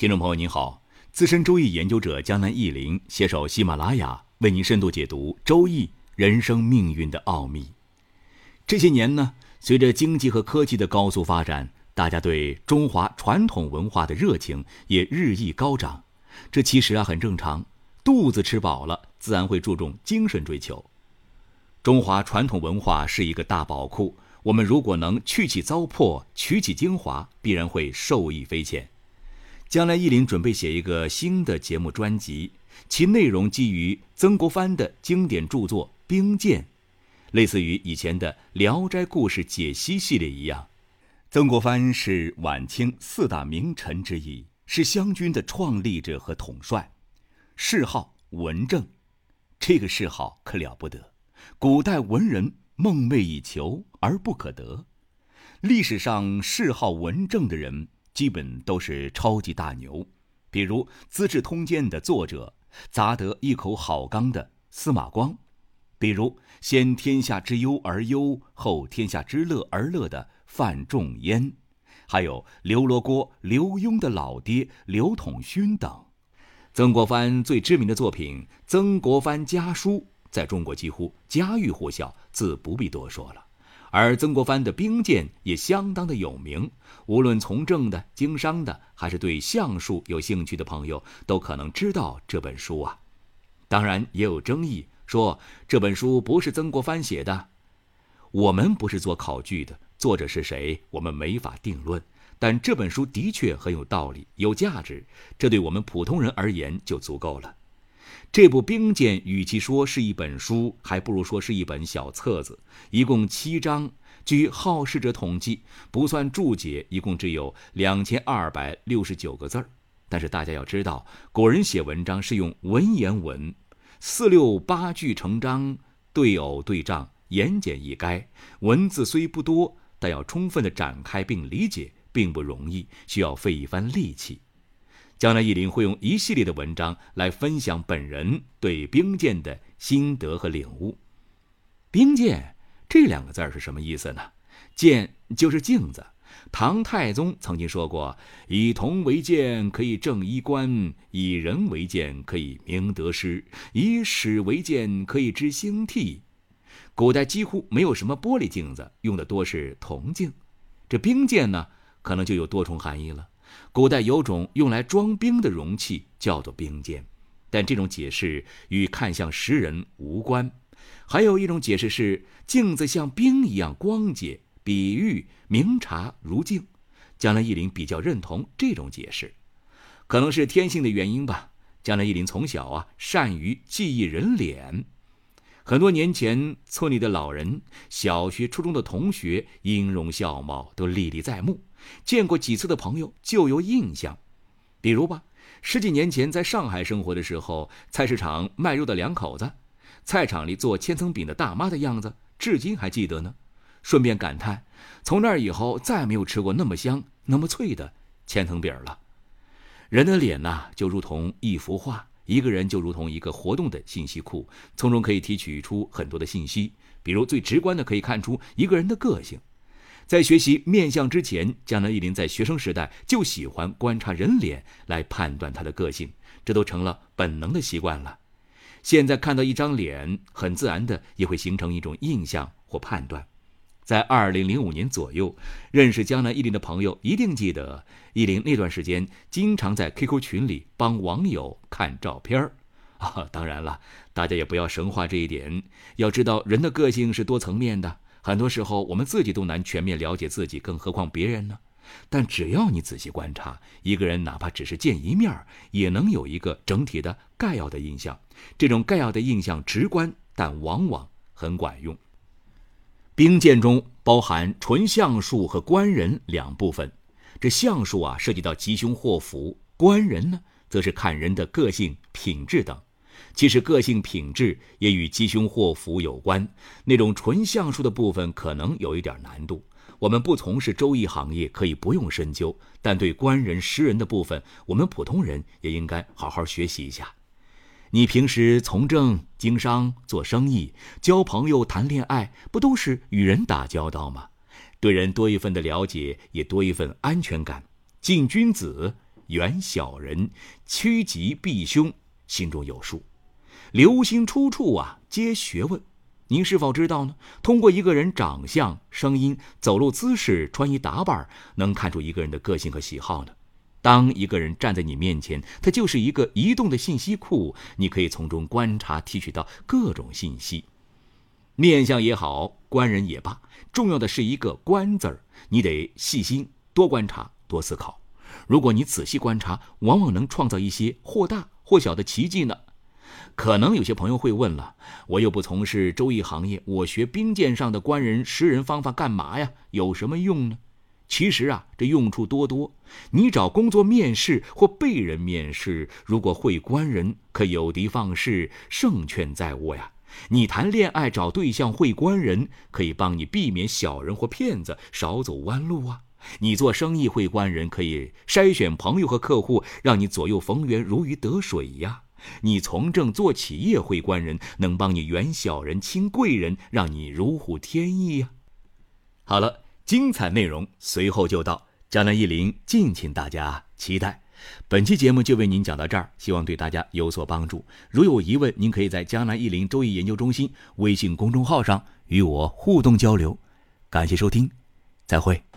听众朋友您好，资深周易研究者江南忆林携手喜马拉雅为您深度解读周易人生命运的奥秘。这些年呢，随着经济和科技的高速发展，大家对中华传统文化的热情也日益高涨。这其实啊很正常，肚子吃饱了，自然会注重精神追求。中华传统文化是一个大宝库，我们如果能去其糟粕，取其精华，必然会受益匪浅。将来，意林准备写一个新的节目专辑，其内容基于曾国藩的经典著作《兵谏》，类似于以前的《聊斋故事解析》系列一样。曾国藩是晚清四大名臣之一，是湘军的创立者和统帅，谥号文正。这个谥号可了不得，古代文人梦寐以求而不可得。历史上谥号文正的人。基本都是超级大牛，比如《资治通鉴》的作者，砸得一口好钢的司马光；比如“先天下之忧而忧，后天下之乐而乐”的范仲淹；还有刘罗锅、刘墉的老爹刘统勋等。曾国藩最知名的作品《曾国藩家书》在中国几乎家喻户晓，自不必多说了。而曾国藩的兵谏也相当的有名，无论从政的、经商的，还是对相术有兴趣的朋友，都可能知道这本书啊。当然也有争议，说这本书不是曾国藩写的。我们不是做考据的，作者是谁，我们没法定论。但这本书的确很有道理、有价值，这对我们普通人而言就足够了。这部兵谏与其说是一本书，还不如说是一本小册子，一共七章。据好事者统计，不算注解，一共只有两千二百六十九个字儿。但是大家要知道，古人写文章是用文言文，四六八句成章，对偶对仗，言简意赅。文字虽不多，但要充分的展开并理解，并不容易，需要费一番力气。将来，意林会用一系列的文章来分享本人对兵谏的心得和领悟。兵谏这两个字儿是什么意思呢？谏就是镜子。唐太宗曾经说过：“以铜为鉴，可以正衣冠；以人为鉴，可以明得失；以史为鉴，可以知兴替。”古代几乎没有什么玻璃镜子，用的多是铜镜。这兵谏呢，可能就有多重含义了。古代有种用来装兵的容器，叫做兵剑，但这种解释与看向石人无关。还有一种解释是镜子像冰一样光洁，比喻明察如镜。江南忆林比较认同这种解释，可能是天性的原因吧。江南忆林从小啊善于记忆人脸，很多年前村里的老人、小学、初中的同学，音容笑貌都历历在目。见过几次的朋友就有印象，比如吧，十几年前在上海生活的时候，菜市场卖肉的两口子，菜场里做千层饼的大妈的样子，至今还记得呢。顺便感叹，从那以后再没有吃过那么香、那么脆的千层饼了。人的脸呐，就如同一幅画，一个人就如同一个活动的信息库，从中可以提取出很多的信息。比如最直观的，可以看出一个人的个性。在学习面相之前，江南忆林在学生时代就喜欢观察人脸来判断他的个性，这都成了本能的习惯了。现在看到一张脸，很自然的也会形成一种印象或判断。在二零零五年左右，认识江南忆林的朋友一定记得，忆林那段时间经常在 QQ 群里帮网友看照片儿啊。当然了，大家也不要神化这一点，要知道人的个性是多层面的。很多时候，我们自己都难全面了解自己，更何况别人呢？但只要你仔细观察一个人，哪怕只是见一面，也能有一个整体的概要的印象。这种概要的印象直观，但往往很管用。兵谏中包含纯相术和观人两部分。这相术啊，涉及到吉凶祸福；观人呢，则是看人的个性、品质等。其实个性品质也与吉凶祸福有关，那种纯相术的部分可能有一点难度。我们不从事周易行业可以不用深究，但对官人识人的部分，我们普通人也应该好好学习一下。你平时从政、经商、做生意、交朋友、谈恋爱，不都是与人打交道吗？对人多一份的了解，也多一份安全感。敬君子远小人，趋吉避凶，心中有数。流星出处啊，皆学问。您是否知道呢？通过一个人长相、声音、走路姿势、穿衣打扮，能看出一个人的个性和喜好呢？当一个人站在你面前，他就是一个移动的信息库，你可以从中观察、提取到各种信息。面相也好，观人也罢，重要的是一个“观”字儿。你得细心，多观察，多思考。如果你仔细观察，往往能创造一些或大或小的奇迹呢。可能有些朋友会问了：我又不从事周易行业，我学兵谏上的官人识人方法干嘛呀？有什么用呢？其实啊，这用处多多。你找工作面试或被人面试，如果会官人，可有的放矢，胜券在握呀。你谈恋爱找对象会官人，可以帮你避免小人或骗子，少走弯路啊。你做生意会官人，可以筛选朋友和客户，让你左右逢源，如鱼得水呀。你从政做企业会官人，能帮你远小人亲贵人，让你如虎添翼呀。好了。精彩内容随后就到，江南一林敬请大家期待。本期节目就为您讲到这儿，希望对大家有所帮助。如有疑问，您可以在江南一林周易研究中心微信公众号上与我互动交流。感谢收听，再会。